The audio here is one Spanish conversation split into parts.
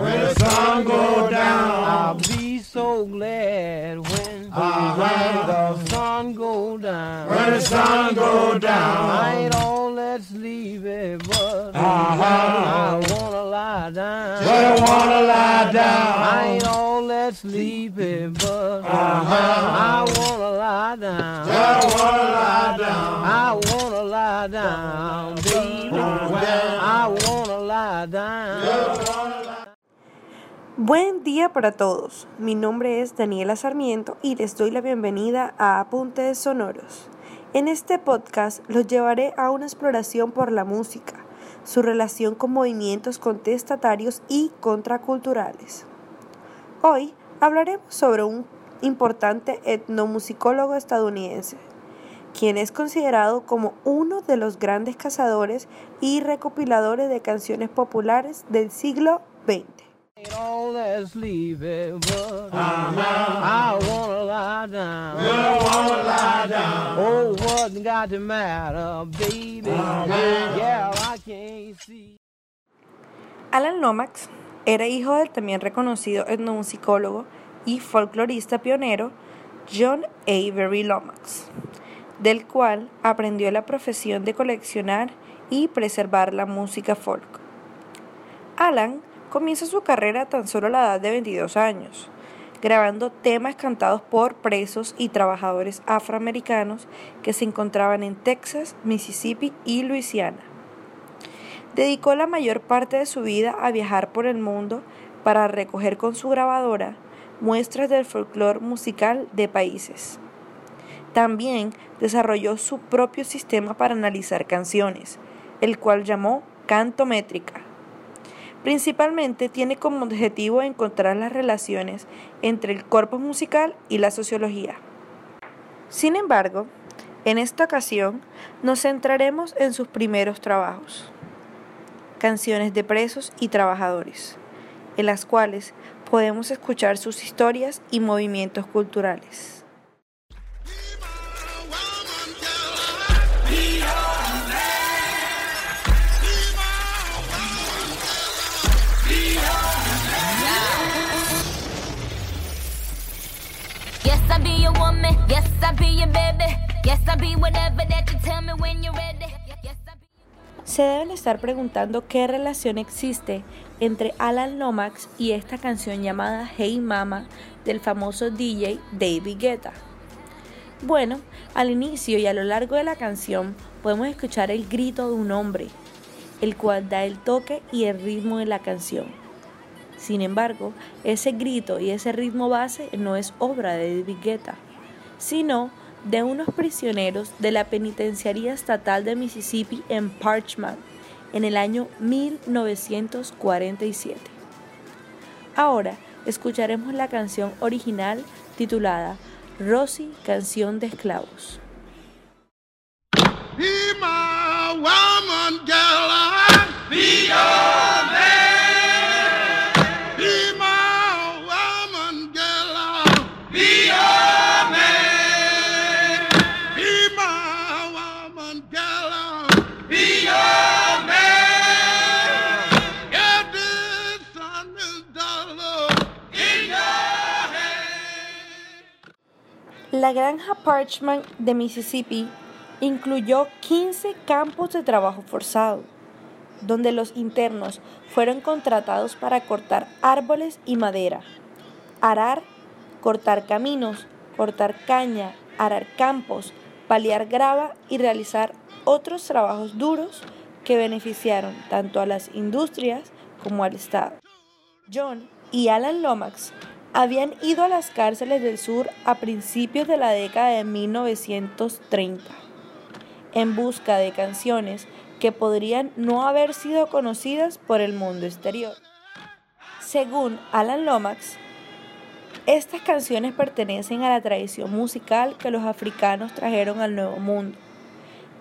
When the sun go down. I'll be so glad when, Uh-huh. the sun go down. When the sun go down. I ain't all that sleepy, but Uh-huh. I wanna lie down. But I wanna lie down. I ain't all that sleepy, but Uh-huh. I wanna lie down. But I wanna lie down. I wanna lie down, baby. I wanna lie down. Buen día para todos. Mi nombre es Daniela Sarmiento y les doy la bienvenida a Apuntes Sonoros. En este podcast los llevaré a una exploración por la música, su relación con movimientos contestatarios y contraculturales. Hoy hablaremos sobre un importante etnomusicólogo estadounidense, quien es considerado como uno de los grandes cazadores y recopiladores de canciones populares del siglo XX. Ain't all that sleepy, but I wanna lie down. But I wanna lie down. Oh, what got the matter, baby? Yeah, I can't see. Alan Lomax era hijo del también reconocido etnomusicólogo y folclorista pionero John Avery Lomax, del cual aprendió la profesión de coleccionar y preservar la música folk. Alan comienza su carrera tan solo a la edad de 22 años, grabando temas cantados por presos y trabajadores afroamericanos que se encontraban en Texas, Mississippi y Luisiana. Dedicó la mayor parte de su vida a viajar por el mundo para recoger con su grabadora muestras del folclore musical de países. También desarrolló su propio sistema para analizar canciones, el cual llamó canto métrica. Principalmente tiene como objetivo encontrar las relaciones entre el corpus musical y la sociología. Sin embargo, en esta ocasión nos centraremos en sus primeros trabajos canciones de presos y trabajadores, en las cuales podemos escuchar sus historias y movimientos culturales. Se deben estar preguntando qué relación existe entre Alan Lomax y esta canción llamada Hey Mama del famoso DJ David Guetta. Bueno, al inicio y a lo largo de la canción podemos escuchar el grito de un hombre, el cual da el toque y el ritmo de la canción. Sin embargo, ese grito y ese ritmo base no es obra de David Guetta, sino de unos prisioneros de la Penitenciaría Estatal de Mississippi en Parchman en el año 1947. Ahora escucharemos la canción original titulada Rosy, canción de esclavos. La granja Parchman de Mississippi incluyó 15 campos de trabajo forzado, donde los internos fueron contratados para cortar árboles y madera, arar, cortar caminos, cortar caña, arar campos, paliar grava y realizar otros trabajos duros que beneficiaron tanto a las industrias como al Estado. John y Alan Lomax habían ido a las cárceles del sur a principios de la década de 1930 en busca de canciones que podrían no haber sido conocidas por el mundo exterior. Según Alan Lomax, estas canciones pertenecen a la tradición musical que los africanos trajeron al Nuevo Mundo,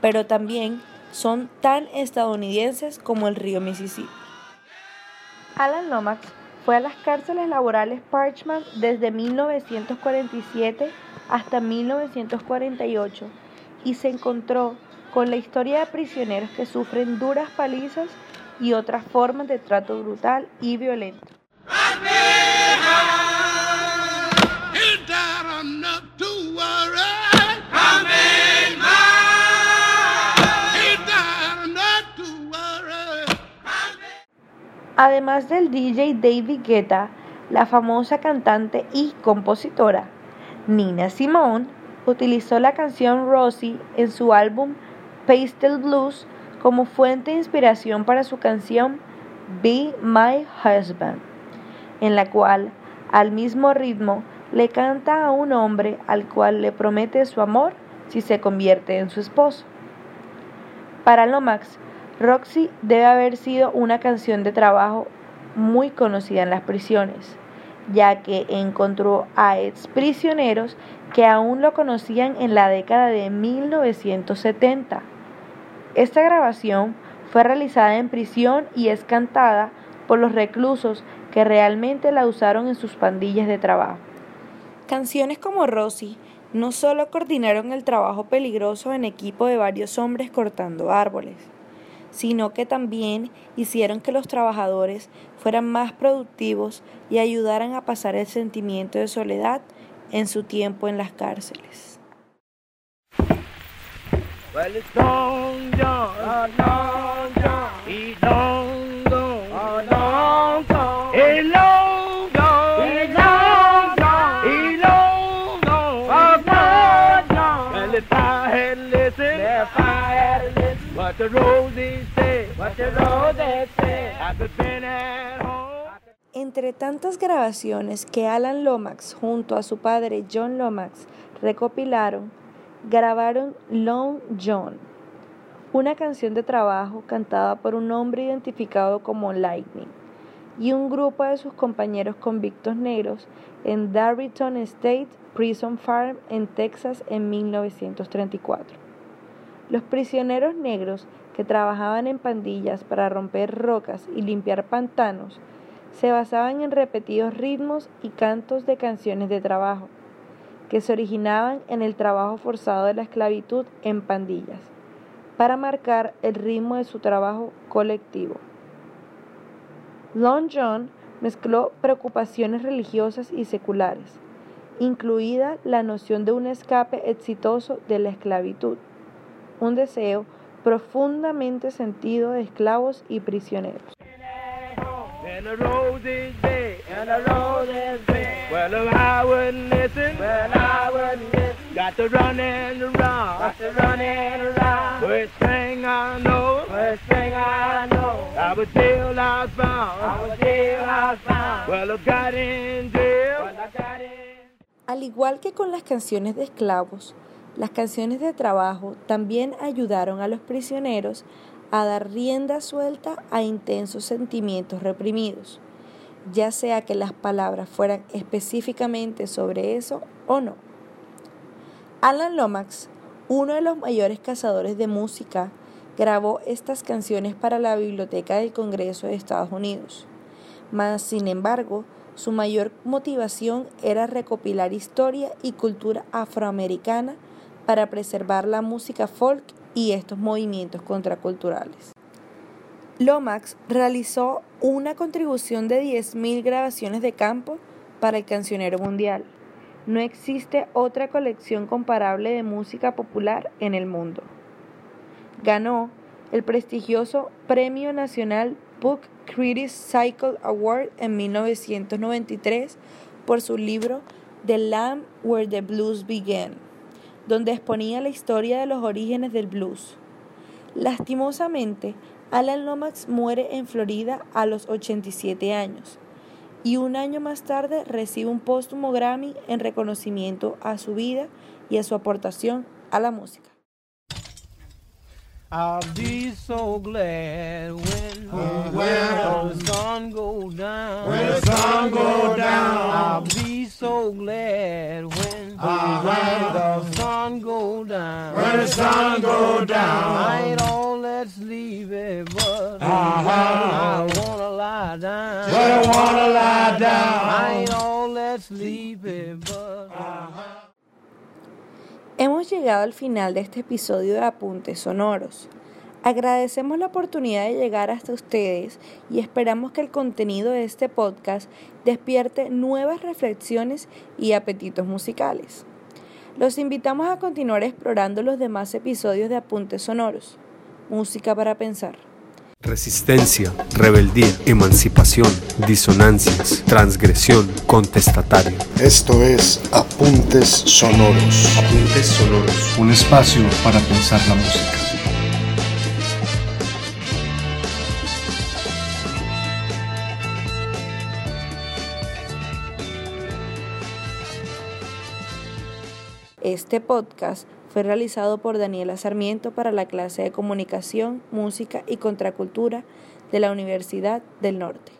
pero también son tan estadounidenses como el río Mississippi. Alan Lomax fue a las cárceles laborales Parchman desde 1947 hasta 1948 y se encontró con la historia de prisioneros que sufren duras palizas y otras formas de trato brutal y violento. Además del DJ David Guetta, la famosa cantante y compositora Nina Simone utilizó la canción Rosie en su álbum Pastel Blues como fuente de inspiración para su canción Be My Husband, en la cual, al mismo ritmo, le canta a un hombre al cual le promete su amor si se convierte en su esposo. Para Lomax, Roxy debe haber sido una canción de trabajo muy conocida en las prisiones, ya que encontró a ex prisioneros que aún lo conocían en la década de 1970. Esta grabación fue realizada en prisión y es cantada por los reclusos que realmente la usaron en sus pandillas de trabajo. Canciones como Rosy no solo coordinaron el trabajo peligroso en equipo de varios hombres cortando árboles, sino que también hicieron que los trabajadores fueran más productivos y ayudaran a pasar el sentimiento de soledad en su tiempo en las cárceles. Entre tantas grabaciones que Alan Lomax junto a su padre John Lomax recopilaron, grabaron Long John, una canción de trabajo cantada por un hombre identificado como Lightning y un grupo de sus compañeros convictos negros en Darbyton State Prison Farm en Texas en 1934. Los prisioneros negros que trabajaban en pandillas para romper rocas y limpiar pantanos se basaban en repetidos ritmos y cantos de canciones de trabajo, que se originaban en el trabajo forzado de la esclavitud en pandillas, para marcar el ritmo de su trabajo colectivo. Long John mezcló preocupaciones religiosas y seculares, incluida la noción de un escape exitoso de la esclavitud un deseo profundamente sentido de esclavos y prisioneros. Al igual que con las canciones de esclavos, las canciones de trabajo también ayudaron a los prisioneros a dar rienda suelta a intensos sentimientos reprimidos, ya sea que las palabras fueran específicamente sobre eso o no. Alan Lomax, uno de los mayores cazadores de música, grabó estas canciones para la Biblioteca del Congreso de Estados Unidos. Mas, sin embargo, su mayor motivación era recopilar historia y cultura afroamericana para preservar la música folk y estos movimientos contraculturales. Lomax realizó una contribución de 10.000 grabaciones de campo para el cancionero mundial. No existe otra colección comparable de música popular en el mundo. Ganó el prestigioso Premio Nacional Book Critics Cycle Award en 1993 por su libro The Land Where the Blues Began donde exponía la historia de los orígenes del blues. Lastimosamente, Alan Lomax muere en Florida a los 87 años y un año más tarde recibe un póstumo Grammy en reconocimiento a su vida y a su aportación a la música. I'll be so glad when, when the sun go down. When the sun go down. I'll be so glad when, when the sun go down. When the sun go down. I ain't all that sleepy, but I wanna lie down. But I wanna lie down. I ain't all that sleepy, but Hemos llegado al final de este episodio de Apuntes Sonoros. Agradecemos la oportunidad de llegar hasta ustedes y esperamos que el contenido de este podcast despierte nuevas reflexiones y apetitos musicales. Los invitamos a continuar explorando los demás episodios de Apuntes Sonoros. Música para pensar. Resistencia, rebeldía, emancipación, disonancias, transgresión, contestatario. Esto es Apuntes Sonoros. Apuntes sonoros. Un espacio para pensar la música. Este podcast fue realizado por Daniela Sarmiento para la clase de Comunicación, Música y Contracultura de la Universidad del Norte.